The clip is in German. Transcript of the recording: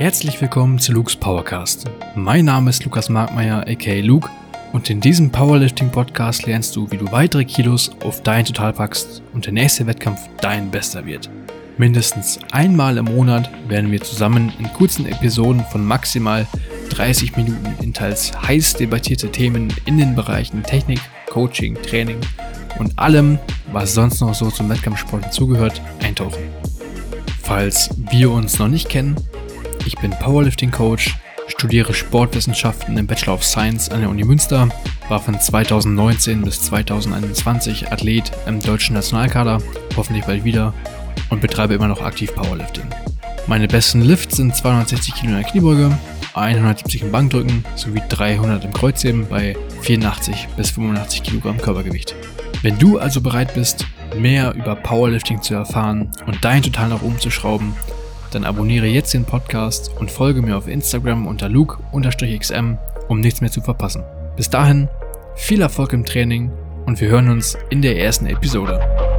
Herzlich willkommen zu Luke's Powercast. Mein Name ist Lukas Markmeier, aka Luke, und in diesem Powerlifting-Podcast lernst du, wie du weitere Kilos auf dein Total packst und der nächste Wettkampf dein bester wird. Mindestens einmal im Monat werden wir zusammen in kurzen Episoden von maximal 30 Minuten in teils heiß debattierte Themen in den Bereichen Technik, Coaching, Training und allem, was sonst noch so zum Wettkampfsport dazugehört, eintauchen. Falls wir uns noch nicht kennen, ich bin Powerlifting Coach, studiere Sportwissenschaften im Bachelor of Science an der Uni Münster, war von 2019 bis 2021 Athlet im deutschen Nationalkader, hoffentlich bald wieder, und betreibe immer noch aktiv Powerlifting. Meine besten Lifts sind 260 Kilo in der Kniebeuge, 170 im Bankdrücken sowie 300 im Kreuzheben bei 84 bis 85 Kilogramm Körpergewicht. Wenn du also bereit bist, mehr über Powerlifting zu erfahren und dein Total nach oben zu schrauben, dann abonniere jetzt den Podcast und folge mir auf Instagram unter luke-xm, um nichts mehr zu verpassen. Bis dahin, viel Erfolg im Training und wir hören uns in der ersten Episode.